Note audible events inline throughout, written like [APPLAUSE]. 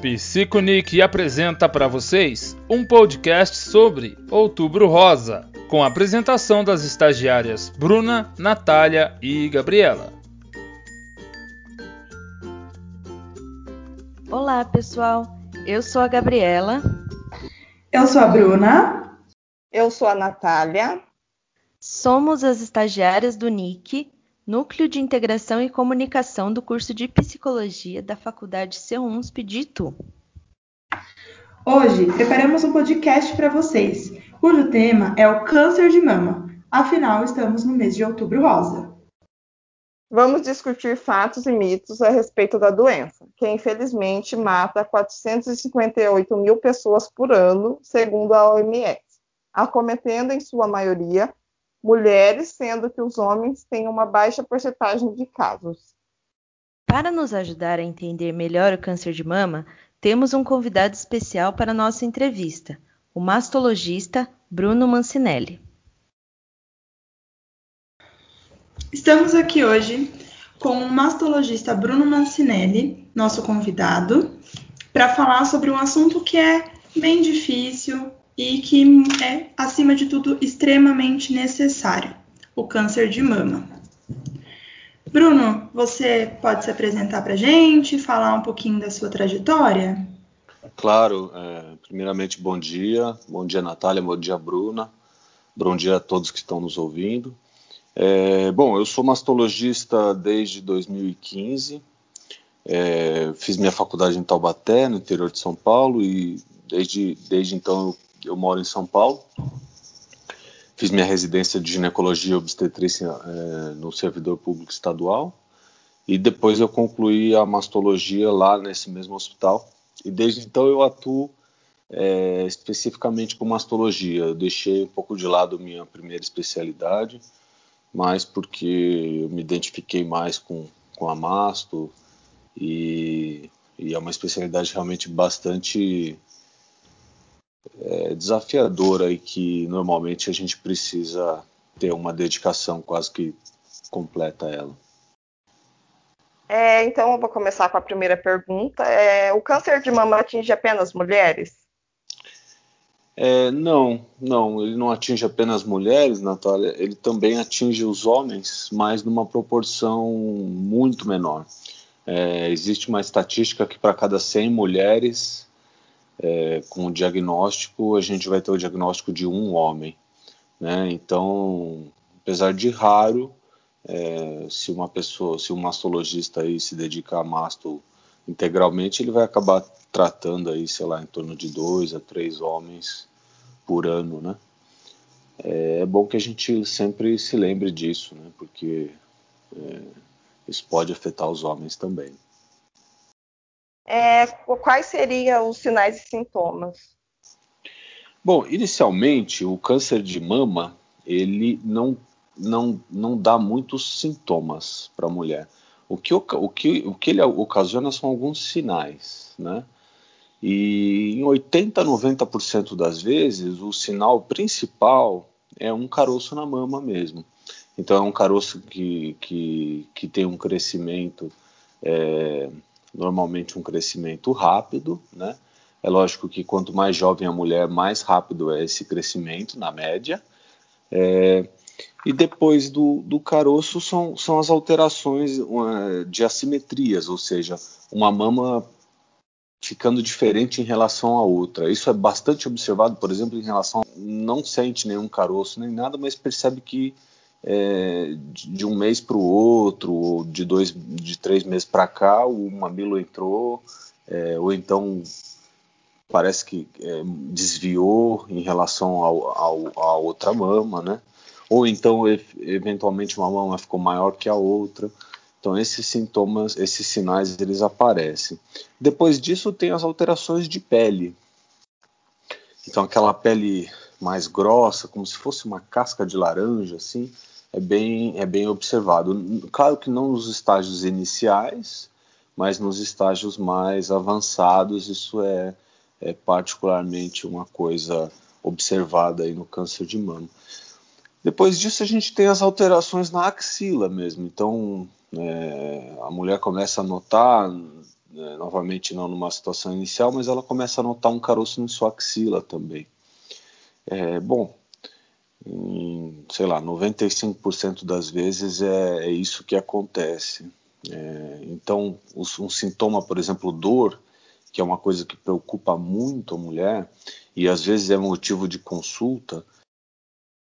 Psiconic apresenta para vocês um podcast sobre Outubro Rosa, com a apresentação das estagiárias Bruna, Natália e Gabriela. Olá, pessoal. Eu sou a Gabriela. Eu sou a Bruna. Eu sou a Natália. Somos as estagiárias do NIC, Núcleo de Integração e Comunicação do curso de Psicologia da Faculdade CEUNSP de Itu. Hoje preparamos um podcast para vocês, cujo tema é o câncer de mama. Afinal, estamos no mês de Outubro Rosa. Vamos discutir fatos e mitos a respeito da doença, que infelizmente mata 458 mil pessoas por ano, segundo a OMS, acometendo em sua maioria mulheres, sendo que os homens têm uma baixa porcentagem de casos. Para nos ajudar a entender melhor o câncer de mama, temos um convidado especial para nossa entrevista, o mastologista Bruno Mancinelli. Estamos aqui hoje com o mastologista Bruno Mancinelli, nosso convidado, para falar sobre um assunto que é bem difícil, e que é, acima de tudo, extremamente necessário: o câncer de mama. Bruno, você pode se apresentar para a gente, falar um pouquinho da sua trajetória? Claro, é, primeiramente, bom dia. Bom dia, Natália, bom dia, Bruna. Bom dia a todos que estão nos ouvindo. É, bom, eu sou mastologista desde 2015. É, fiz minha faculdade em Taubaté, no interior de São Paulo, e desde, desde então eu eu moro em São Paulo. Fiz minha residência de ginecologia e obstetrícia é, no servidor público estadual. E depois eu concluí a mastologia lá nesse mesmo hospital. E desde então eu atuo é, especificamente com mastologia. Eu deixei um pouco de lado minha primeira especialidade, mas porque eu me identifiquei mais com, com a masto e, e é uma especialidade realmente bastante é, desafiadora e que normalmente a gente precisa ter uma dedicação quase que completa a ela. É, então eu vou começar com a primeira pergunta. É, o câncer de mama atinge apenas mulheres? É, não, não, ele não atinge apenas mulheres, Natália, ele também atinge os homens, mas numa proporção muito menor. É, existe uma estatística que para cada 100 mulheres, é, com o diagnóstico, a gente vai ter o diagnóstico de um homem. Né? Então, apesar de raro, é, se uma pessoa, se um mastologista aí se dedica a masto integralmente, ele vai acabar tratando aí, sei lá, em torno de dois a três homens por ano, né? É, é bom que a gente sempre se lembre disso, né? Porque é, isso pode afetar os homens também é, quais seriam os sinais e sintomas? Bom, inicialmente o câncer de mama ele não não, não dá muitos sintomas para a mulher. O que, o, que, o que ele ocasiona são alguns sinais, né? E em 80 a 90% das vezes, o sinal principal é um caroço na mama mesmo. Então, é um caroço que, que, que tem um crescimento é, normalmente um crescimento rápido, né? É lógico que quanto mais jovem a mulher, mais rápido é esse crescimento, na média. É, e depois do, do caroço são, são as alterações de assimetrias, ou seja, uma mama ficando diferente em relação à outra. Isso é bastante observado, por exemplo, em relação a não sente nenhum caroço nem nada, mas percebe que é, de um mês para o outro, ou de dois, de três meses para cá, o mamilo entrou, é, ou então parece que é, desviou em relação ao, ao, à outra mama, né? Ou então eventualmente uma mama ficou maior que a outra. Então esses sintomas, esses sinais, eles aparecem. Depois disso tem as alterações de pele. Então aquela pele mais grossa, como se fosse uma casca de laranja, assim, é bem, é bem observado. Claro que não nos estágios iniciais, mas nos estágios mais avançados, isso é, é particularmente uma coisa observada aí no câncer de mama. Depois disso, a gente tem as alterações na axila mesmo. Então, é, a mulher começa a notar né, novamente não numa situação inicial, mas ela começa a notar um caroço em sua axila também. É, bom, em, sei lá, 95% das vezes é, é, isso que acontece. É, então, um sintoma, por exemplo, dor, que é uma coisa que preocupa muito a mulher e às vezes é motivo de consulta,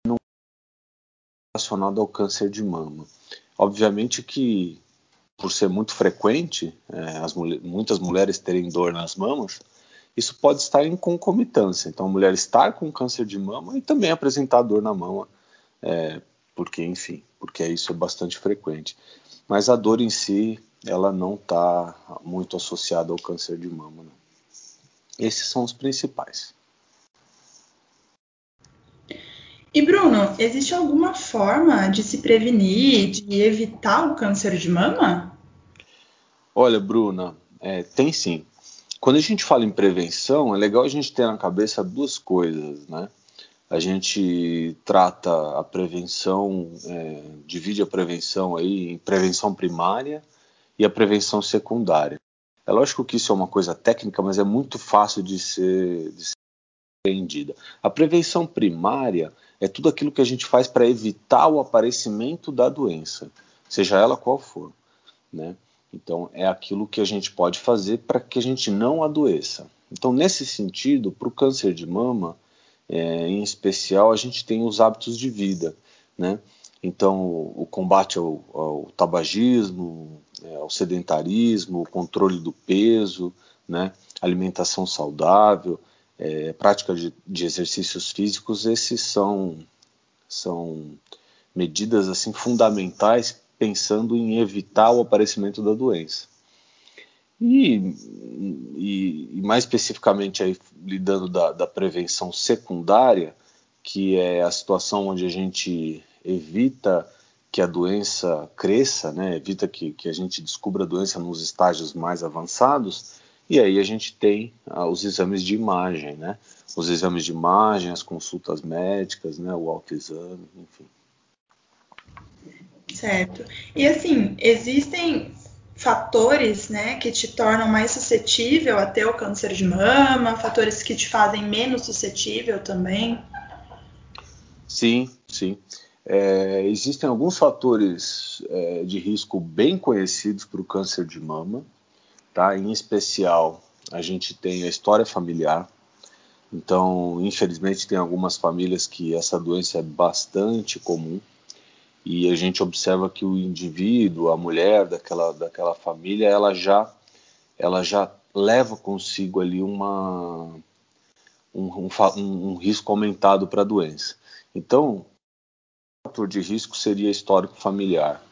não é relacionado ao câncer de mama. Obviamente que, por ser muito frequente, é, as muitas mulheres terem dor nas mamas, isso pode estar em concomitância. Então, a mulher estar com câncer de mama e também apresentar dor na mama, é, porque, enfim, porque isso é bastante frequente. Mas a dor em si, ela não está muito associada ao câncer de mama. Não. Esses são os principais. E Bruno, existe alguma forma de se prevenir, de evitar o câncer de mama? Olha, Bruna, é, tem sim. Quando a gente fala em prevenção, é legal a gente ter na cabeça duas coisas, né? A gente trata a prevenção, é, divide a prevenção aí em prevenção primária e a prevenção secundária. É lógico que isso é uma coisa técnica, mas é muito fácil de ser, de ser compreendida. A prevenção primária é tudo aquilo que a gente faz para evitar o aparecimento da doença, seja ela qual for, né? Então é aquilo que a gente pode fazer para que a gente não adoeça. Então nesse sentido, para o câncer de mama, é, em especial, a gente tem os hábitos de vida, né? Então o combate ao, ao tabagismo, é, ao sedentarismo, o controle do peso, né? Alimentação saudável é, prática de, de, exercícios físicos, esses são, são medidas assim fundamentais pensando em evitar o aparecimento da doença. E, e, e mais especificamente aí, lidando da, da, prevenção secundária, que é a situação onde a gente evita que a doença cresça, né, evita que, que a gente descubra a doença nos estágios mais avançados, e aí a gente tem ah, os exames de imagem, né? Os exames de imagem, as consultas médicas, né? O autoexame, enfim. Certo. E assim, existem fatores, né, que te tornam mais suscetível a ter o câncer de mama, fatores que te fazem menos suscetível também? Sim, sim. É, existem alguns fatores é, de risco bem conhecidos para o câncer de mama, tá? Em especial, a gente tem a história familiar. Então, infelizmente, tem algumas famílias que essa doença é bastante comum e a gente observa que o indivíduo, a mulher daquela, daquela família, ela já, ela já leva consigo ali uma, um, um, um risco aumentado para a doença. Então, o fator de risco seria histórico familiar.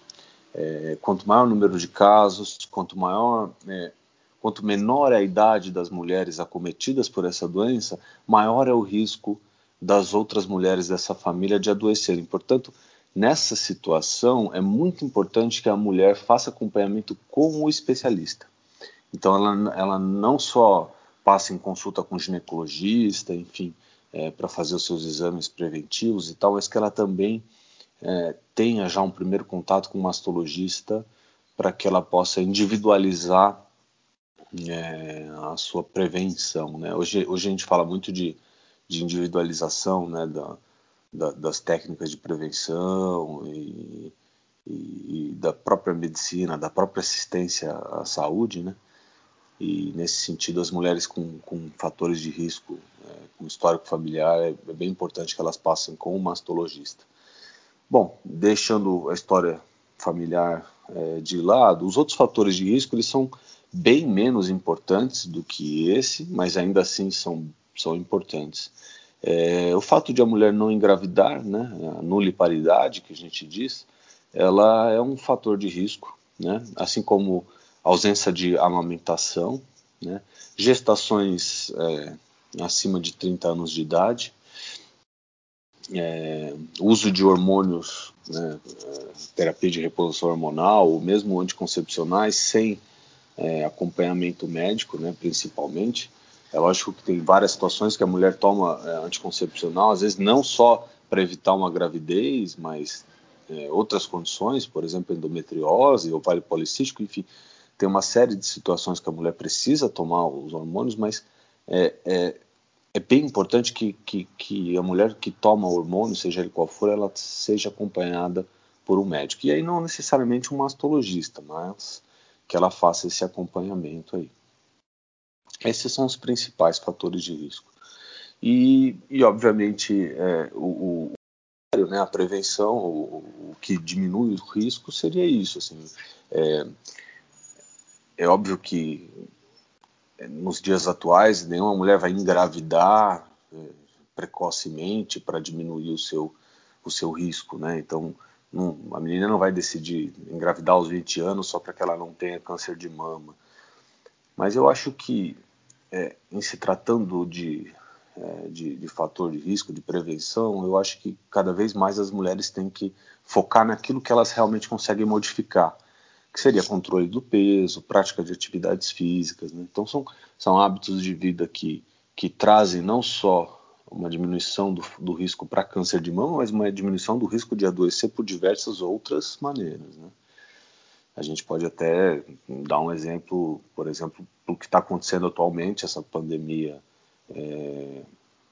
É, quanto maior o número de casos, quanto maior, é, quanto menor é a idade das mulheres acometidas por essa doença, maior é o risco das outras mulheres dessa família de adoecerem. Portanto, nessa situação é muito importante que a mulher faça acompanhamento com o especialista. Então, ela, ela não só passa em consulta com o ginecologista, enfim, é, para fazer os seus exames preventivos e tal, mas que ela também é, tenha já um primeiro contato com um mastologista para que ela possa individualizar é, a sua prevenção. Né? Hoje, hoje a gente fala muito de, de individualização né, da, da, das técnicas de prevenção e, e, e, da própria medicina, da própria assistência à saúde. Né? E nesse sentido, as mulheres com, com fatores de risco, é, com histórico familiar, é, é bem importante que elas passem com um mastologista. Bom, deixando a história familiar é, de lado, os outros fatores de risco eles são bem menos importantes do que esse, mas ainda assim são, são importantes. É, o fato de a mulher não engravidar, né, a nuliparidade que a gente diz, ela é um fator de risco, né, assim como ausência de amamentação, né, gestações é, acima de 30 anos de idade, é, uso de hormônios, né, é, terapia de reposição hormonal, ou mesmo anticoncepcionais, sem é, acompanhamento médico, né, principalmente. É lógico que tem várias situações que a mulher toma é, anticoncepcional, às vezes não só para evitar uma gravidez, mas é, outras condições, por exemplo, endometriose, ovário policístico, enfim. tem uma série de situações que a mulher precisa tomar os hormônios, mas é, é, é bem importante que, que, que, a mulher que toma hormônio, seja ele qual for, ela seja acompanhada por um médico. E aí não necessariamente um mastologista, mas que ela faça esse acompanhamento aí. Esses são os principais fatores de risco. E, e obviamente, é, o, o, né, a prevenção, o, o, que diminui o risco seria isso. Assim, é, é óbvio que é, nos dias atuais nenhuma mulher vai engravidar é, precocemente para diminuir o seu, o seu risco, né? Então, a menina não vai decidir engravidar aos 20 anos só para que ela não tenha câncer de mama. Mas eu acho que, é, em se tratando de é, de, de, fator de risco, de prevenção, eu acho que cada vez mais as mulheres têm que focar naquilo que elas realmente conseguem modificar, que seria controle do peso, prática de atividades físicas. Né? Então são, são hábitos de vida que, que trazem não só uma diminuição do, do risco para câncer de mama, mas uma diminuição do risco de adoecer por diversas outras maneiras. Né? A gente pode até dar um exemplo, por exemplo, do que está acontecendo atualmente, essa pandemia é,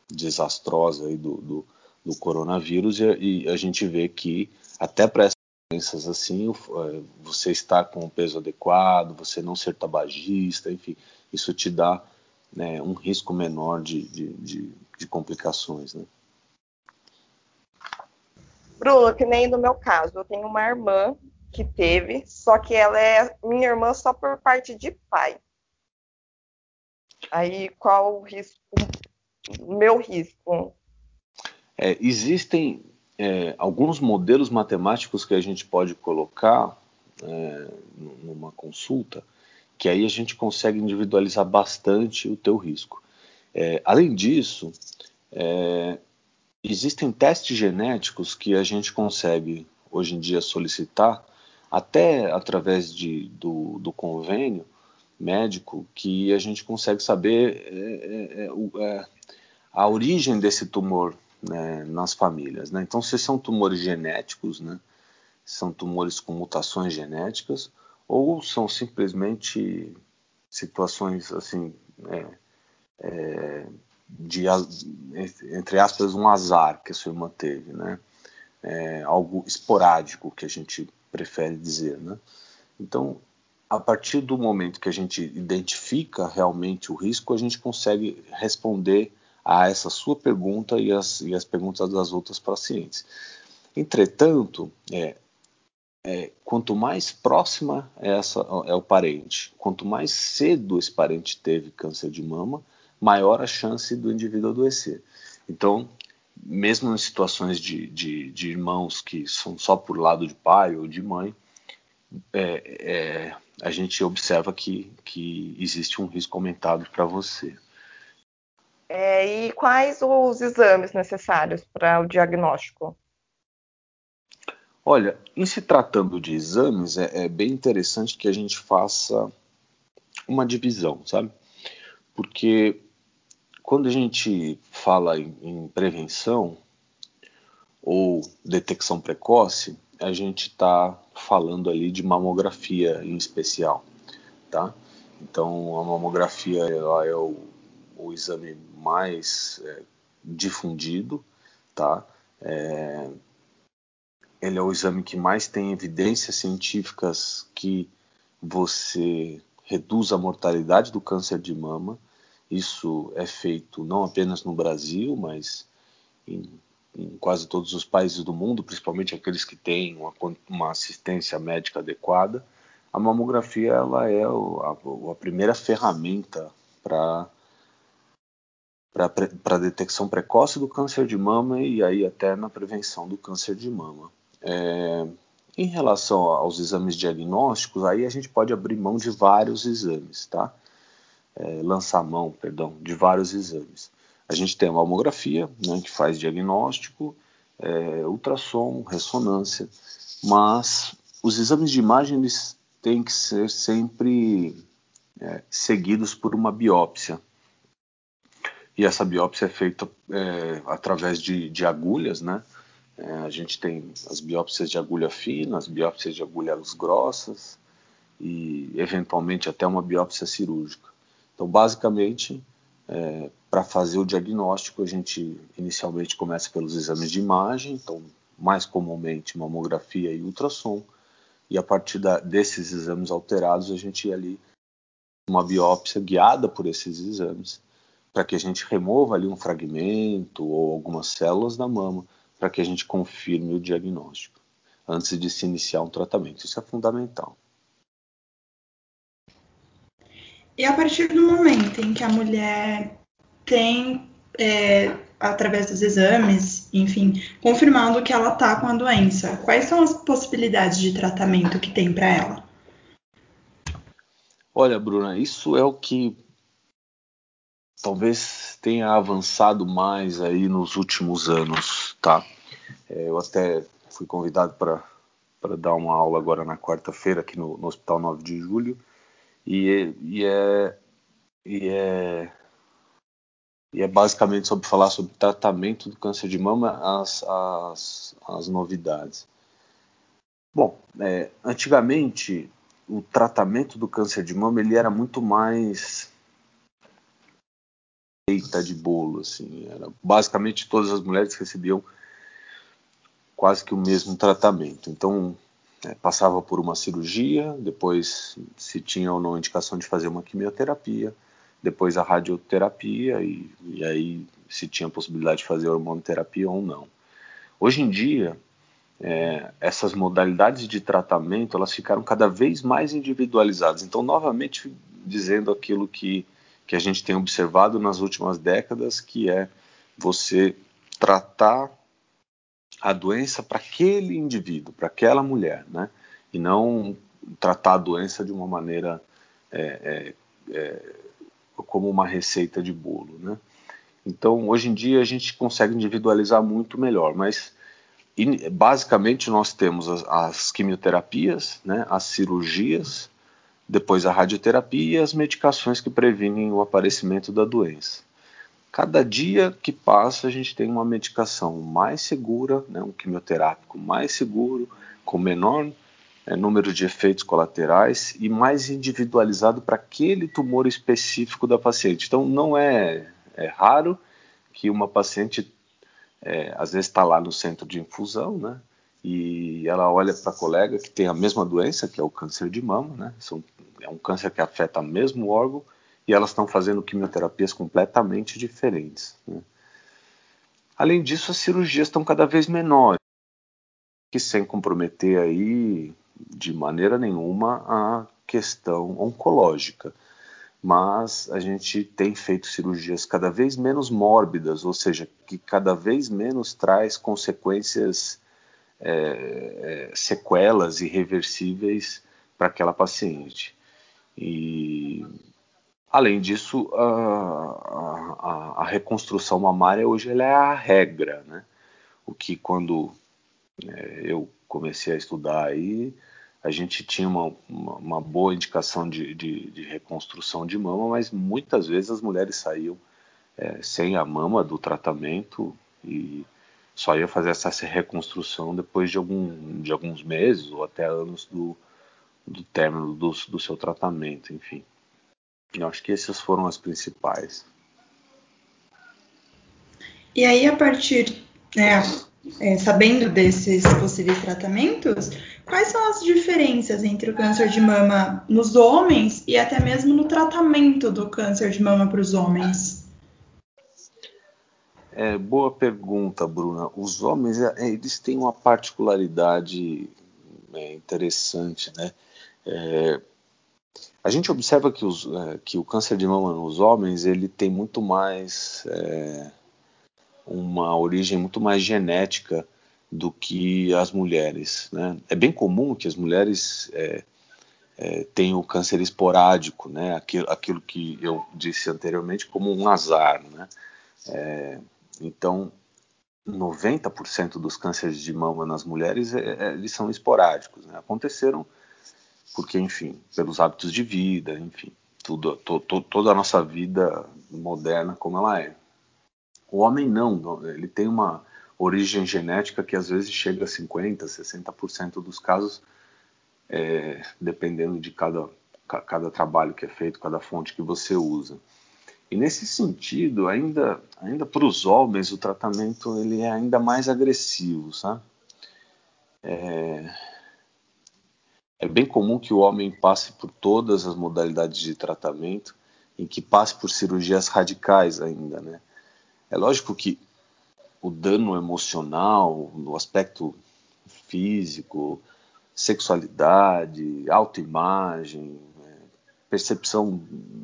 desastrosa aí do, do, do coronavírus e, e, a gente vê que até para essas doenças assim, é, você estar com o peso adequado, você não ser tabagista, enfim, isso te dá né, um risco menor de, de, de, de complicações. Né? Bruno, que nem no meu caso, eu tenho uma irmã que teve, só que ela é minha irmã só por parte de pai. Aí qual o risco, meu risco? É, existem é, alguns modelos matemáticos que a gente pode colocar é, numa consulta, que aí a gente consegue individualizar bastante o teu risco. É, além disso, é, existem testes genéticos que a gente consegue hoje em dia solicitar até através de, do, do convênio médico que a gente consegue saber é, é, é, é, a origem desse tumor né, nas famílias. Né? Então, se são tumores genéticos, né, são tumores com mutações genéticas, ou são simplesmente situações assim é, é, de entre aspas um azar que a sua irmã teve, né? É, algo esporádico que a gente prefere dizer, né? Então a partir do momento que a gente identifica realmente o risco, a gente consegue responder a essa sua pergunta e as, e as perguntas das outras pacientes. Entretanto, é, é, quanto mais próxima é, essa, é o parente, quanto mais cedo esse parente teve câncer de mama, maior a chance do indivíduo adoecer. Então, mesmo em situações de, de, de irmãos que são só por lado de pai ou de mãe, é, é, a gente observa que, que existe um risco aumentado para você. É, e quais os exames necessários para o diagnóstico? Olha, em se tratando de exames, é, é, bem interessante que a gente faça uma divisão, sabe? Porque quando a gente fala em, em prevenção ou detecção precoce, a gente está falando ali de mamografia em especial, tá? Então a mamografia ela é o, o exame mais é, difundido, tá? É, ele é o exame que mais tem evidências científicas que você reduz a mortalidade do câncer de mama. Isso é feito não apenas no Brasil, mas em em quase todos os países do mundo, principalmente aqueles que têm uma, uma assistência médica adequada, a mamografia ela é o, a, a, primeira ferramenta para para detecção precoce do câncer de mama e aí até na prevenção do câncer de mama. É, em relação aos exames diagnósticos, aí a gente pode abrir mão de vários exames, tá? É, lançar mão, perdão, de vários exames. A gente tem a mamografia, né, que faz diagnóstico, é, ultrassom, ressonância, mas os exames de imagem eles têm que ser sempre é, seguidos por uma biópsia. E essa biópsia é feita é, através de, de agulhas, né? É, a gente tem as biópsias de agulha fina, as biópsias de agulhas grossas, e eventualmente até uma biópsia cirúrgica. Então, basicamente, é, para fazer o diagnóstico, a gente inicialmente começa pelos exames de imagem, então, mais comumente mamografia e ultrassom, e a partir da, desses exames alterados, a gente ia ali uma biópsia guiada por esses exames, para que a gente remova ali um fragmento ou algumas células da mama, para que a gente confirme o diagnóstico antes de se iniciar um tratamento. Isso é fundamental. E a partir do momento em que a mulher tem, é, através dos exames, enfim, confirmado que ela está com a doença, quais são as possibilidades de tratamento que tem para ela? Olha, Bruna, isso é o que talvez tenha avançado mais aí nos últimos anos, tá? É, eu até fui convidado para dar uma aula agora na quarta-feira aqui no, no Hospital 9 de Julho e, e é e é e é basicamente sobre falar sobre tratamento do câncer de mama, as, as, as novidades. Bom, é, antigamente o tratamento do câncer de mama ele era muito mais feita de bolo, assim, era basicamente todas as mulheres recebiam quase que o mesmo tratamento. Então é, passava por uma cirurgia, depois se tinha ou não indicação de fazer uma quimioterapia, depois a radioterapia e, e aí se tinha possibilidade de fazer hormonoterapia ou não. Hoje em dia, é, essas modalidades de tratamento elas ficaram cada vez mais individualizadas. Então, novamente dizendo aquilo que, que a gente tem observado nas últimas décadas, que é você tratar a doença para aquele indivíduo, para aquela mulher, né? E não tratar a doença de uma maneira é, é, é, como uma receita de bolo, né? Então, hoje em dia a gente consegue individualizar muito melhor, mas basicamente nós temos as, as quimioterapias, né, as cirurgias, depois a radioterapia e as medicações que previnem o aparecimento da doença. Cada dia que passa, a gente tem uma medicação mais segura, né, um quimioterápico mais seguro, com menor é, número de efeitos colaterais e mais individualizado para aquele tumor específico da paciente. Então, não é, é raro que uma paciente, é, às vezes, está lá no centro de infusão, né, e ela olha para a colega que tem a mesma doença, que é o câncer de mama, né, são, é um câncer que afeta o mesmo órgão, e elas estão fazendo quimioterapias completamente diferentes. Né? Além disso, as cirurgias estão cada vez menores, que sem comprometer aí de maneira nenhuma a questão oncológica. Mas a gente tem feito cirurgias cada vez menos mórbidas, ou seja, que cada vez menos traz consequências, é, é, sequelas irreversíveis para aquela paciente. E Além disso, a, a, a, reconstrução mamária hoje é a regra, né? O que quando é, eu comecei a estudar aí, a gente tinha uma, uma, uma boa indicação de, de, de, reconstrução de mama, mas muitas vezes as mulheres saíam é, sem a mama do tratamento e só ia fazer essa reconstrução depois de, algum, de alguns meses ou até anos do, do término do, do seu tratamento, enfim. Eu acho que essas foram as principais. E aí, a partir, né, é, sabendo desses possíveis tratamentos, quais são as diferenças entre o câncer de mama nos homens e até mesmo no tratamento do câncer de mama para os homens? É, boa pergunta, Bruna. Os homens, é, eles têm uma particularidade é, interessante, né? É, a gente observa que, os, é, que, o câncer de mama nos homens ele tem muito mais é, uma origem muito mais genética do que as mulheres. Né? É bem comum que as mulheres é, é, tenham o câncer esporádico, né? aquilo, aquilo, que eu disse anteriormente como um azar. Né? É, então, 90% dos cânceres de mama nas mulheres é, eles são esporádicos. Né? Aconteceram porque, enfim, pelos hábitos de vida, enfim, tudo, to, to, toda a nossa vida moderna como ela é. O homem não, ele tem uma origem genética que às vezes chega a 50%, 60% dos casos é, dependendo de cada, cada trabalho que é feito, cada fonte que você usa. E nesse sentido, ainda, ainda para os homens, o tratamento ele é ainda mais agressivo, sabe? É, é bem comum que o homem passe por todas as modalidades de tratamento e que passe por cirurgias radicais ainda, né? É lógico que o dano emocional, no aspecto físico, sexualidade, autoimagem, é, percepção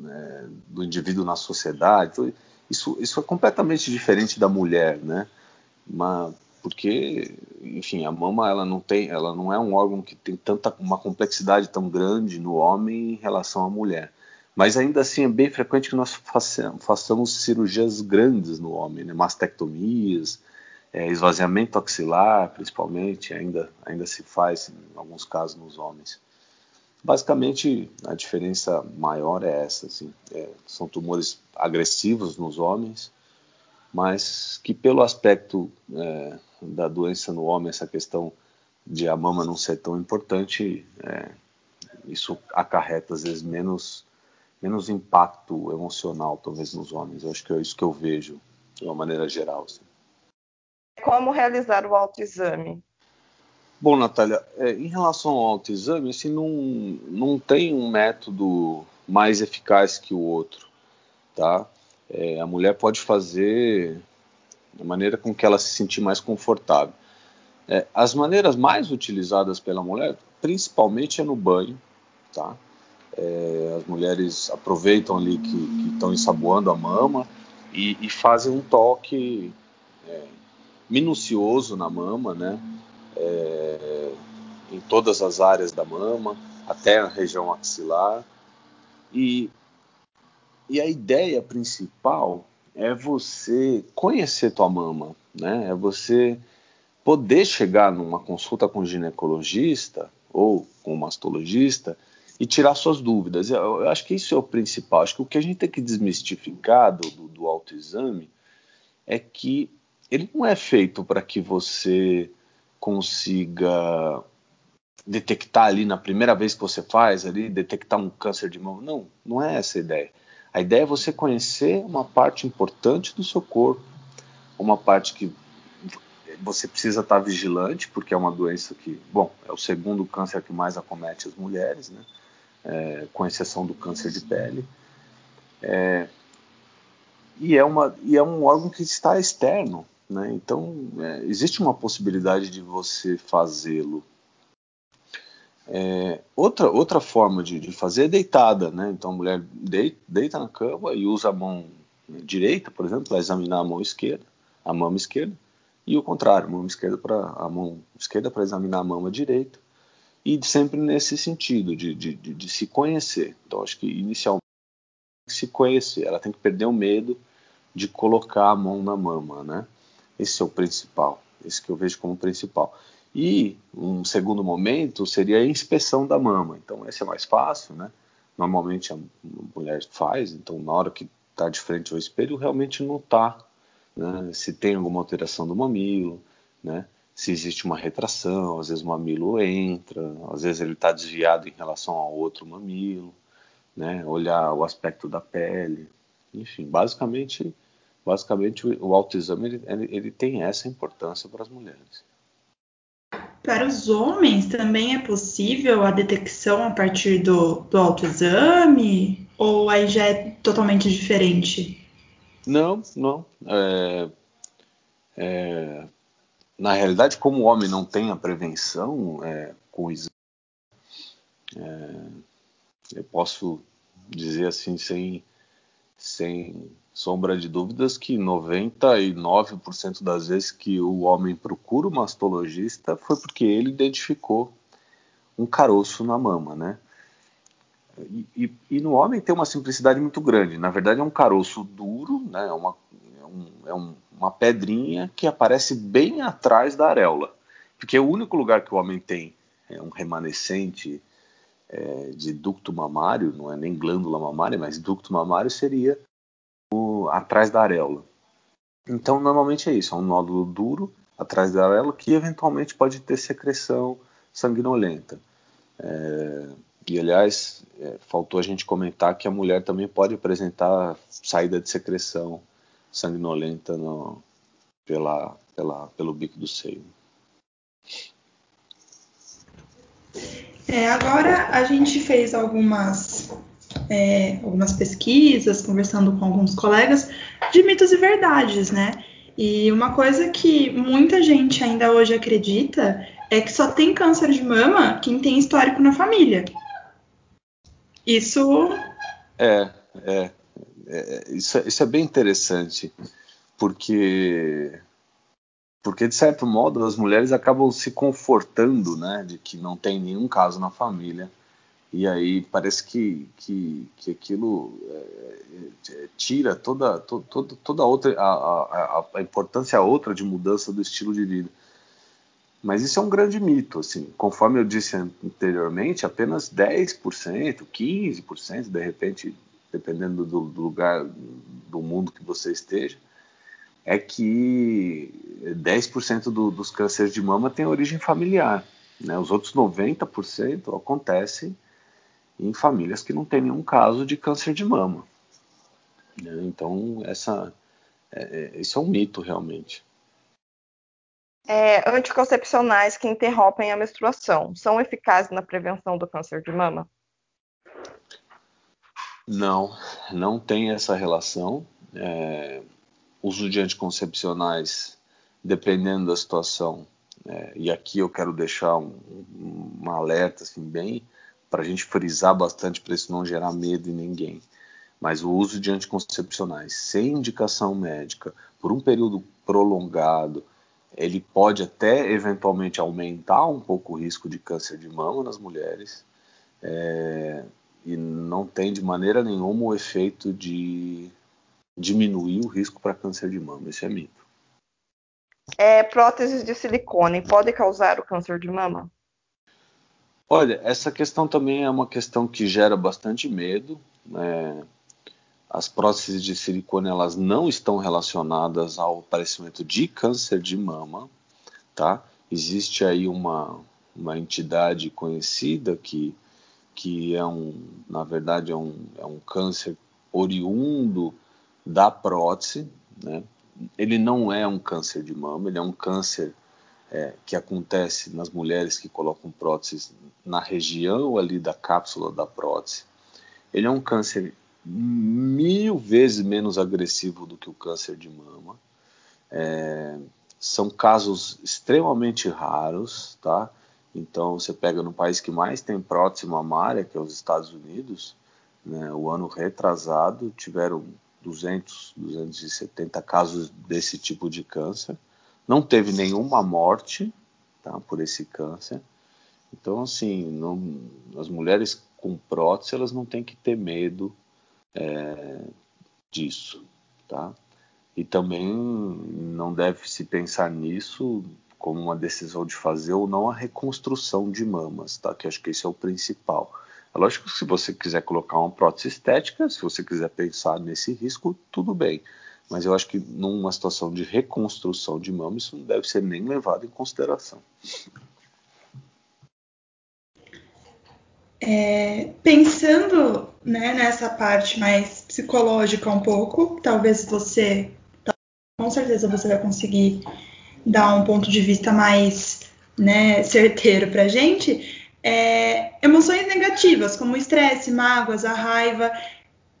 é, do indivíduo na sociedade, isso, isso é completamente diferente da mulher, né? Mas, porque, enfim, a mama ela não tem, ela não é um órgão que tem tanta uma complexidade tão grande no homem em relação à mulher. Mas ainda assim é bem frequente que nós façamos, façamos cirurgias grandes no homem, né? mastectomias, é, esvaziamento axilar, principalmente, ainda, ainda se faz em alguns casos nos homens. Basicamente, a diferença maior é essa: assim, é, são tumores agressivos nos homens, mas que, pelo aspecto é, da doença no homem, essa questão de a mama não ser tão importante, é, isso acarreta às vezes menos, menos impacto emocional, talvez, nos homens. Eu acho que é isso que eu vejo de uma maneira geral. Assim. Como realizar o autoexame? Bom, Natália, é, em relação ao autoexame, assim, não, não tem um método mais eficaz que o outro, tá? É, a mulher pode fazer da maneira com que ela se sentir mais confortável. É, as maneiras mais utilizadas pela mulher, principalmente é no banho, tá? É, as mulheres aproveitam ali que estão ensaboando a mama e, e fazem um toque é, minucioso na mama, né? É, em todas as áreas da mama, até a região axilar. E e a ideia principal é você conhecer tua mama, né? É você poder chegar numa consulta com um ginecologista ou com um mastologista e tirar suas dúvidas. Eu, eu, acho que isso é o principal. Acho que o que a gente tem que desmistificar do, do, do autoexame é que ele não é feito para que você consiga detectar ali na primeira vez que você faz ali, detectar um câncer de mama. Não, não é essa a ideia. A ideia é você conhecer uma parte importante do seu corpo, uma parte que você precisa estar vigilante, porque é uma doença que, bom, é o segundo câncer que mais acomete as mulheres, né? É, com exceção do câncer de pele. É, e, é uma, e é um órgão que está externo, né? Então, é, existe uma possibilidade de você fazê-lo é, outra, outra forma de, de, fazer é deitada, né? Então a mulher deita, deita na cama e usa a mão direita, por exemplo, para examinar a mão esquerda, a mama esquerda, e o contrário, a mão esquerda para a mão esquerda para examinar a mama direita, e sempre nesse sentido de, de, de, se conhecer. Então acho que inicialmente se conhecer, ela tem que perder o medo de colocar a mão na mama, né? Esse é o principal, esse que eu vejo como principal. E um segundo momento seria a inspeção da mama. Então, esse é mais fácil, né? Normalmente a mulher faz, então na hora que está de frente ao espelho, realmente notar né? se tem alguma alteração do mamilo, né? se existe uma retração, às vezes o mamilo entra, às vezes ele está desviado em relação ao outro mamilo, né? olhar o aspecto da pele, enfim, basicamente, basicamente o autoexame ele, ele, tem essa importância para as mulheres. Para os homens também é possível a detecção a partir do, do autoexame? Ou aí já é totalmente diferente? Não, não. É, é, na realidade, como o homem não tem a prevenção é, com exame, é, eu posso dizer assim sem, sem sombra de dúvidas que 99% das vezes que o homem procura o mastologista foi porque ele identificou um caroço na mama, né? E, e, e, no homem tem uma simplicidade muito grande. Na verdade, é um caroço duro, né? é, uma, é, um, é um, uma pedrinha que aparece bem atrás da areola. Porque é o único lugar que o homem tem é um remanescente é, de ducto mamário, não é nem glândula mamária, mas ducto mamário seria atrás da areola. Então, normalmente é isso, é um nódulo duro atrás da areola que eventualmente pode ter secreção sanguinolenta. É, e aliás, é, faltou a gente comentar que a mulher também pode apresentar saída de secreção sanguinolenta no, pela, pela, pelo bico do seio. É, agora a gente fez algumas, é, algumas pesquisas, conversando com alguns colegas, de mitos e verdades, né? E uma coisa que muita gente ainda hoje acredita é que só tem câncer de mama quem tem histórico na família. Isso. É, é. é isso, é, isso é bem interessante, porque porque de certo modo as mulheres acabam se confortando, né, de que não tem nenhum caso na família e aí parece que, que, que aquilo é, é, tira toda, to, toda, toda outra a, a, a, importância outra de mudança do estilo de vida. Mas isso é um grande mito, assim, conforme eu disse anteriormente, apenas 10%, 15%, de repente, dependendo do, do lugar do mundo que você esteja, é que 10% do, dos cânceres de mama têm origem familiar. Né? Os outros 90% acontecem em famílias que não têm nenhum caso de câncer de mama. Né? Então, essa, é, é, isso é um mito realmente. É, anticoncepcionais que interrompem a menstruação são eficazes na prevenção do câncer de mama? Não, não tem essa relação. É, uso de anticoncepcionais, dependendo da situação, é, e aqui eu quero deixar um, um alerta assim, bem para a gente frisar bastante para isso não gerar medo em ninguém. Mas o uso de anticoncepcionais sem indicação médica por um período prolongado, ele pode até eventualmente aumentar um pouco o risco de câncer de mama nas mulheres é, e não tem de maneira nenhuma o efeito de diminuir o risco para câncer de mama. Isso é mito. É, próteses de silicone podem causar o câncer de mama? Olha, essa questão também é uma questão que gera bastante medo. Né? As próteses de silicone elas não estão relacionadas ao aparecimento de câncer de mama, tá? Existe aí uma, uma entidade conhecida que, que é um, na verdade, é um, é um câncer oriundo da prótese, né? Ele não é um câncer de mama, ele é um câncer é, que acontece nas mulheres que colocam próteses na região ali da cápsula da prótese. Ele é um câncer mil vezes menos agressivo do que o câncer de mama. É, são casos extremamente raros, tá? Então, você pega no país que mais tem prótese mamária, que é os Estados Unidos, né, o ano retrasado tiveram 200, 270 casos desse tipo de câncer. Não teve nenhuma morte tá, por esse câncer. Então, assim, não, as mulheres com prótese, elas não têm que ter medo é, disso, tá? E também não deve se pensar nisso como uma decisão de fazer ou não a reconstrução de mamas, tá? Que acho que esse é o principal. É lógico que se você quiser colocar uma prótese estética, se você quiser pensar nesse risco, tudo bem. Mas eu acho que numa situação de reconstrução de mama, isso não deve ser nem levado em consideração. É, pensando né, nessa parte mais psicológica um pouco, talvez você, com certeza você vai conseguir dar um ponto de vista mais né, certeiro para gente. É, emoções negativas, como o estresse, mágoas, a raiva,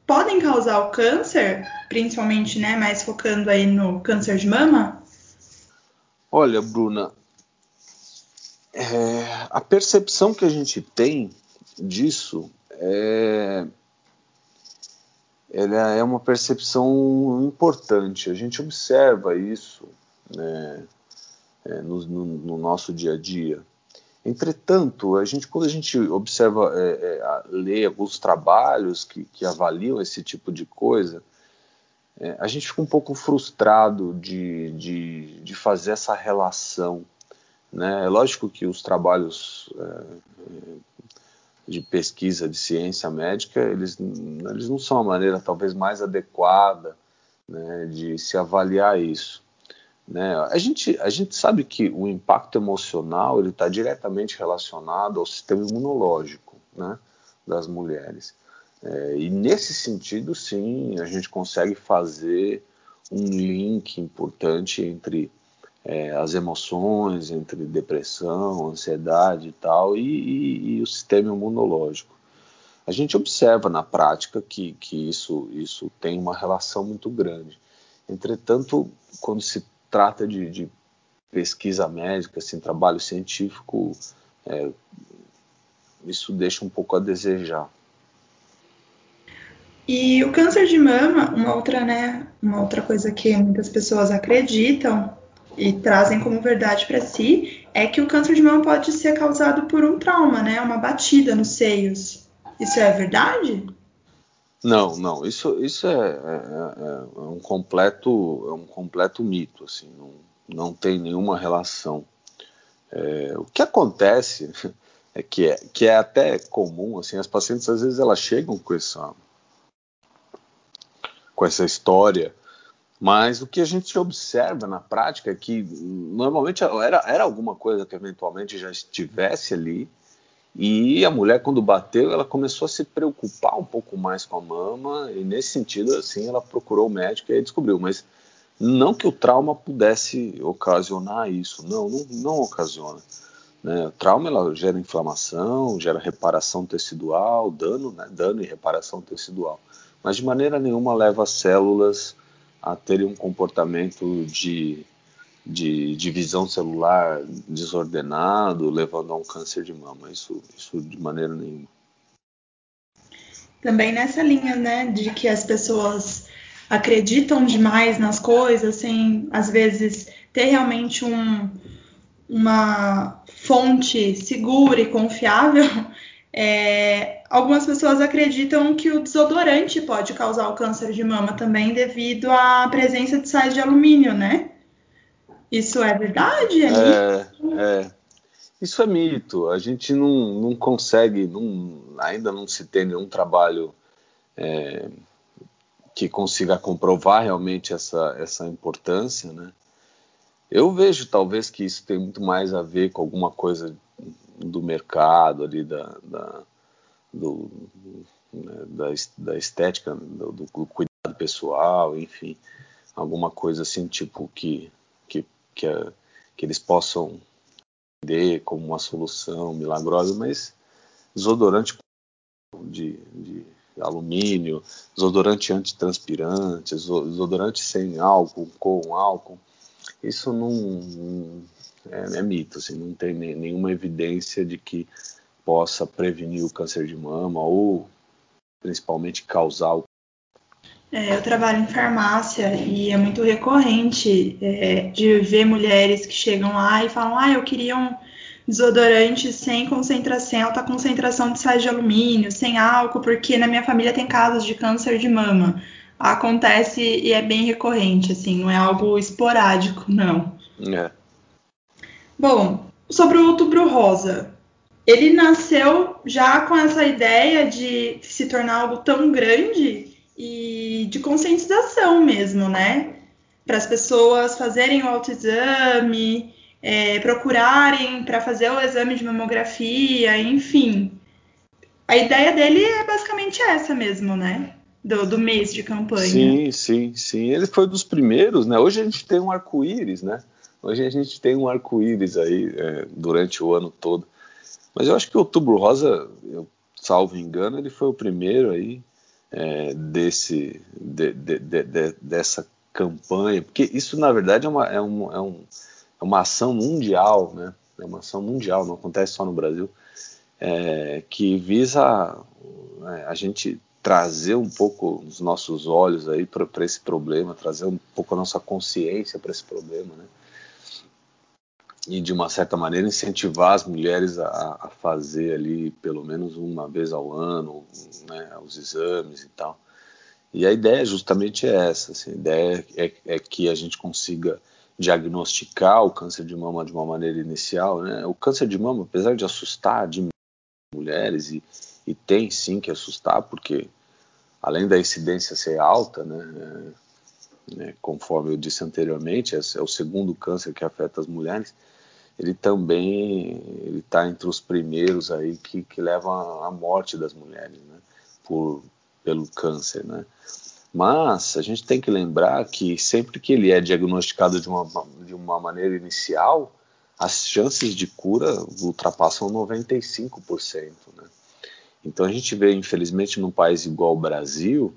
podem causar o câncer, principalmente, né, mais focando aí no câncer de mama? Olha, Bruna, é, a percepção que a gente tem disso é, ela é uma percepção importante. A gente observa isso né, é, no, no, no nosso dia a dia. Entretanto, a gente, quando a gente observa, é, é, lê alguns trabalhos que, que, avaliam esse tipo de coisa, é, a gente fica um pouco frustrado de, de, de, fazer essa relação. Né? É lógico que os trabalhos é, de pesquisa de ciência médica, eles, eles não são a maneira talvez mais adequada né, de se avaliar isso. Né? A, gente, a gente sabe que o impacto emocional ele está diretamente relacionado ao sistema imunológico né, das mulheres. É, e nesse sentido, sim, a gente consegue fazer um link importante entre é, as emoções, entre depressão, ansiedade e tal, e, e, e, o sistema imunológico. A gente observa na prática que, que isso, isso tem uma relação muito grande. Entretanto, quando se trata de, de pesquisa médica, assim, trabalho científico, é, isso deixa um pouco a desejar. E o câncer de mama, uma outra, né, uma outra coisa que muitas pessoas acreditam e trazem como verdade para si é que o câncer de mama pode ser causado por um trauma, né, uma batida nos seios. Isso é verdade? Não, não. Isso, isso é, é, é, é um completo, é um completo mito. Assim, não, não tem nenhuma relação. É, o que acontece [LAUGHS] é que, é que é até comum. Assim, as pacientes às vezes elas chegam com essa com essa história, mas o que a gente observa na prática é que normalmente era, era alguma coisa que eventualmente já estivesse ali e a mulher, quando bateu, ela começou a se preocupar um pouco mais com a mama, e nesse sentido, assim, ela procurou o médico e descobriu. Mas não que o trauma pudesse ocasionar isso, não, não, não ocasiona. Né? O trauma ela gera inflamação, gera reparação tecidual, dano, né? dano e reparação tecidual. Mas de maneira nenhuma leva as células a terem um comportamento de de divisão celular desordenado, levando a um câncer de mama. Isso, isso de maneira nenhuma. Também nessa linha, né, de que as pessoas acreditam demais nas coisas, sem às vezes ter realmente um, uma fonte segura e confiável. [LAUGHS] É, algumas pessoas acreditam que o desodorante pode causar o câncer de mama também devido à presença de sais de alumínio, né? Isso é verdade? É, é, é, Isso é mito. A gente não, não consegue, não, ainda não se tem nenhum trabalho é, que consiga comprovar realmente essa, essa importância, né? Eu vejo talvez que isso tem muito mais a ver com alguma coisa do mercado ali da, da do, né, da, da, estética, do, do, cuidado pessoal, enfim, alguma coisa assim tipo que que, a, que eles possam vender como uma solução milagrosa, mas desodorante de, de alumínio, desodorante antitranspirante, desodorante sem álcool, com álcool, isso não é, é mito, assim, não tem nenhuma evidência de que possa prevenir o câncer de mama ou principalmente causar o é, eu trabalho em farmácia e é muito recorrente é, de ver mulheres que chegam lá e falam: Ah, eu queria um desodorante sem concentração, alta concentração de sais de alumínio, sem álcool, porque na minha família tem casos de câncer de mama. Acontece e é bem recorrente, assim, não é algo esporádico, não. É. Bom, sobre o outubro rosa. Ele nasceu já com essa ideia de se tornar algo tão grande e de conscientização mesmo, né? Para as pessoas fazerem o autoexame, é, procurarem para fazer o exame de mamografia, enfim. A ideia dele é basicamente essa mesmo, né? Do, do mês de campanha. Sim, sim, sim. Ele foi dos primeiros, né? Hoje a gente tem um arco-íris, né? Hoje a gente tem um arco-íris aí é, durante o ano todo. Mas eu acho que o Outubro Rosa, eu salvo engano, ele foi o primeiro aí é, desse, de, de, de, dessa campanha, porque isso na verdade é uma, é, um, é, um, é uma ação mundial, né? É uma ação mundial, não acontece só no Brasil, é, que visa é, a gente trazer um pouco os nossos olhos aí para esse problema, trazer um pouco a nossa consciência para esse problema, né? E de uma certa maneira incentivar as mulheres a, a, fazer ali pelo menos uma vez ao ano né, os exames e tal. E a ideia justamente é essa, assim, a ideia é, é, que a gente consiga diagnosticar o câncer de mama de uma maneira inicial. Né? O câncer de mama, apesar de assustar de mulheres, e, e tem sim que assustar, porque além da incidência ser alta, né, né, conforme eu disse anteriormente, é, é o segundo câncer que afeta as mulheres, ele também está entre os primeiros aí que, que levam à morte das mulheres, né, por, pelo câncer, né. Mas a gente tem que lembrar que sempre que ele é diagnosticado de uma, de uma maneira inicial, as chances de cura ultrapassam 95%. Né? Então a gente vê, infelizmente, num país igual o Brasil,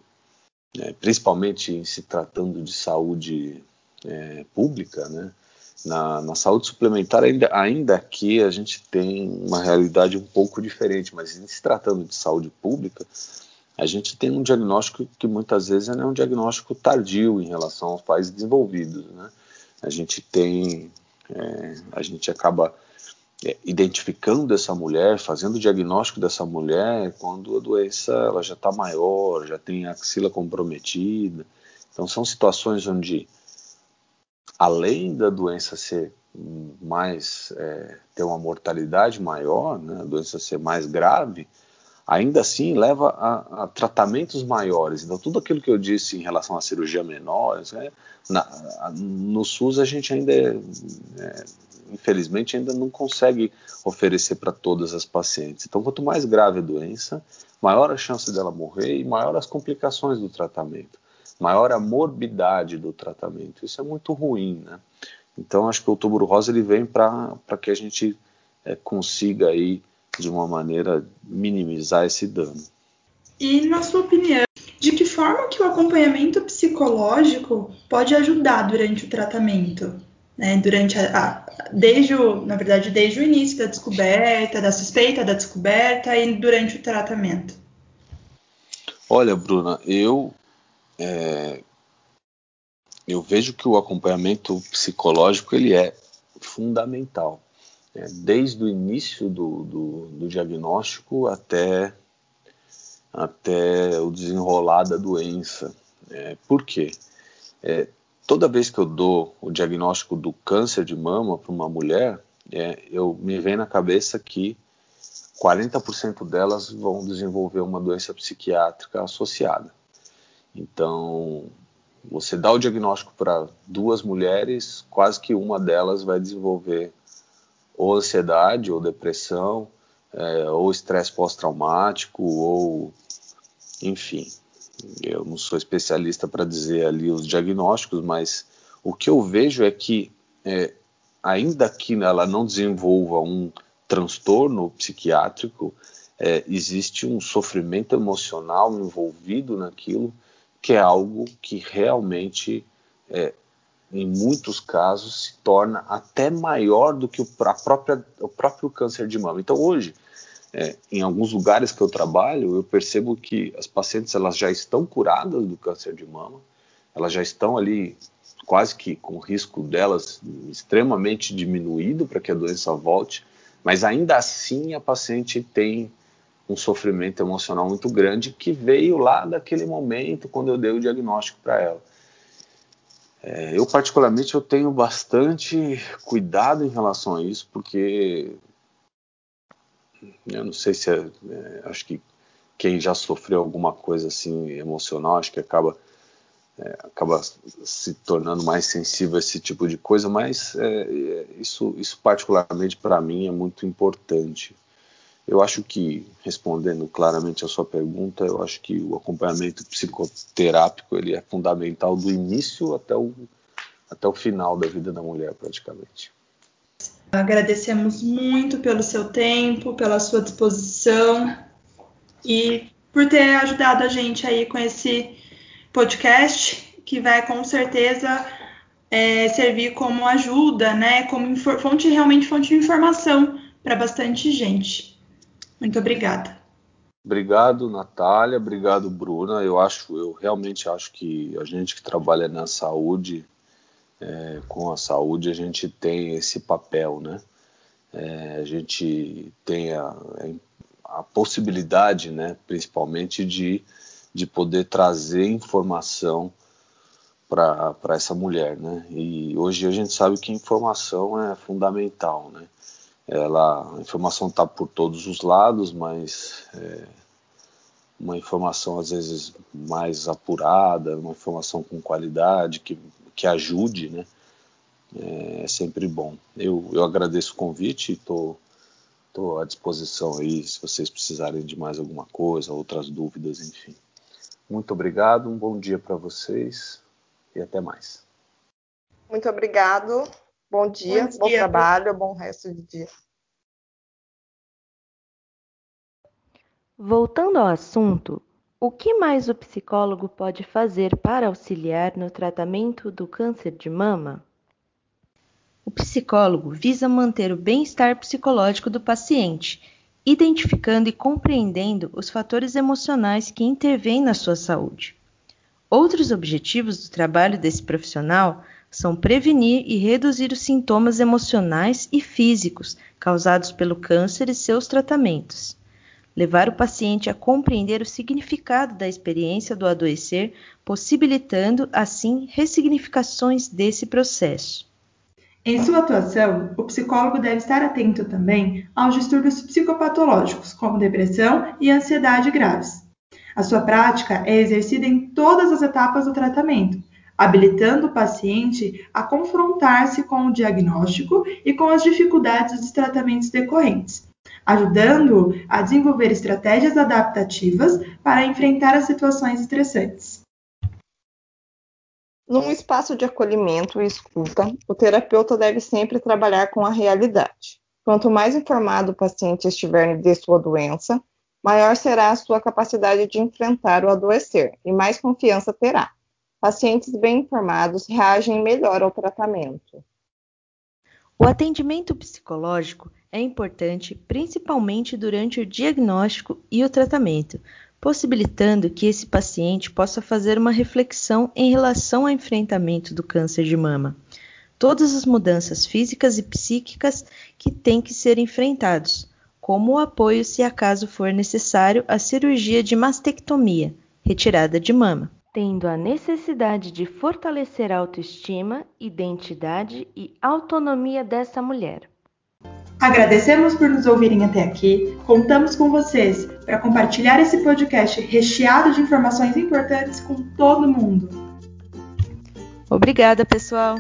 né, principalmente em se tratando de saúde é, pública, né, na, na, saúde suplementar, ainda, ainda aqui a gente tem uma realidade um pouco diferente, mas em se tratando de saúde pública, a gente tem um diagnóstico que muitas vezes é um diagnóstico tardio em relação aos países desenvolvidos. Né? A gente tem, é, a gente acaba é, identificando essa mulher, fazendo o diagnóstico dessa mulher quando a doença ela já está maior, já tem a axila comprometida. Então são situações onde, além da doença ser mais é, ter uma mortalidade maior, né, a doença ser mais grave, ainda assim leva a, a, tratamentos maiores. Então, tudo aquilo que eu disse em relação à cirurgia menor, né, na, no SUS a gente ainda, é, é, infelizmente, ainda não consegue oferecer para todas as pacientes. Então, quanto mais grave a doença, maior a chance dela morrer e maior as complicações do tratamento, maior a morbidade do tratamento. Isso é muito ruim, né? Então, acho que o Outubro Rosa ele vem para que a gente é, consiga aí de uma maneira minimizar esse dano. E na sua opinião, de que forma que o acompanhamento psicológico pode ajudar durante o tratamento? Né, durante a, a, desde o, na verdade, desde o início da descoberta, da suspeita da descoberta e durante o tratamento. Olha, Bruna, eu é, eu vejo que o acompanhamento psicológico ele é fundamental é, desde o início do, do, do, diagnóstico até, até o desenrolar da doença. É, por quê? É, toda vez que eu dou o diagnóstico do câncer de mama para uma mulher, é, eu me vem na cabeça que 40% delas vão desenvolver uma doença psiquiátrica associada. Então, você dá o diagnóstico para duas mulheres, quase que uma delas vai desenvolver ou ansiedade, ou depressão, é, ou estresse pós-traumático, ou enfim. Eu não sou especialista para dizer ali os diagnósticos, mas o que eu vejo é que, é, ainda que ela não desenvolva um transtorno psiquiátrico, é, existe um sofrimento emocional envolvido naquilo, que é algo que realmente é, em muitos casos, se torna até maior do que o, própria, o próprio câncer de mama. Então, hoje, é, em alguns lugares que eu trabalho, eu percebo que as pacientes elas já estão curadas do câncer de mama, elas já estão ali quase que com o risco delas extremamente diminuído para que a doença volte, mas ainda assim a paciente tem um sofrimento emocional muito grande que veio lá daquele momento quando eu dei o diagnóstico para ela. É, eu particularmente eu tenho bastante cuidado em relação a isso, porque eu não sei se é, é, acho que quem já sofreu alguma coisa assim emocional, acho que acaba é, acaba se tornando mais sensível a esse tipo de coisa, mas é, é isso, isso particularmente para mim é muito importante. Eu acho que, respondendo claramente a sua pergunta, eu acho que o acompanhamento psicoterápico ele é fundamental do início até o, até o final da vida da mulher, praticamente. Agradecemos muito pelo seu tempo, pela sua disposição e por ter ajudado a gente aí com esse podcast, que vai com certeza é, servir como ajuda, né? Como fonte realmente fonte de informação para bastante gente. Muito obrigada. Obrigado, Natália. Obrigado, Bruna. Eu acho, eu realmente acho que a gente que trabalha na saúde, é, com a saúde, a gente tem esse papel, né? É, a gente tem a, a, possibilidade, né, principalmente de, de poder trazer informação para essa mulher, né? E hoje a gente sabe que informação é fundamental, né? Ela, a informação está por todos os lados, mas é, uma informação às vezes mais apurada, uma informação com qualidade, que, que ajude, né? É, é sempre bom. Eu, eu agradeço o convite e estou tô, tô à disposição aí se vocês precisarem de mais alguma coisa, outras dúvidas, enfim. Muito obrigado, um bom dia para vocês e até mais. Muito obrigado. Bom dia, bom, bom dia, trabalho, bom resto de dia. Voltando ao assunto, o que mais o psicólogo pode fazer para auxiliar no tratamento do câncer de mama? O psicólogo visa manter o bem-estar psicológico do paciente, identificando e compreendendo os fatores emocionais que intervêm na sua saúde. Outros objetivos do trabalho desse profissional são prevenir e reduzir os sintomas emocionais e físicos causados pelo câncer e seus tratamentos. Levar o paciente a compreender o significado da experiência do adoecer, possibilitando, assim, ressignificações desse processo. Em sua atuação, o psicólogo deve estar atento também aos distúrbios psicopatológicos, como depressão e ansiedade graves. A sua prática é exercida em todas as etapas do tratamento, habilitando o paciente a confrontar-se com o diagnóstico e com as dificuldades dos tratamentos decorrentes, ajudando-o a desenvolver estratégias adaptativas para enfrentar as situações estressantes. Num espaço de acolhimento e escuta, o terapeuta deve sempre trabalhar com a realidade. Quanto mais informado o paciente estiver de sua doença, maior será a sua capacidade de enfrentar o adoecer e mais confiança terá. Pacientes bem informados reagem melhor ao tratamento. O atendimento psicológico é importante principalmente durante o diagnóstico e o tratamento, possibilitando que esse paciente possa fazer uma reflexão em relação ao enfrentamento do câncer de mama. Todas as mudanças físicas e psíquicas que têm que ser enfrentados, como o apoio se acaso for necessário a cirurgia de mastectomia, retirada de mama, tendo a necessidade de fortalecer a autoestima, identidade e autonomia dessa mulher. Agradecemos por nos ouvirem até aqui. Contamos com vocês para compartilhar esse podcast recheado de informações importantes com todo mundo. Obrigada, pessoal.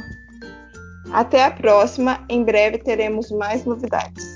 Até a próxima. Em breve teremos mais novidades.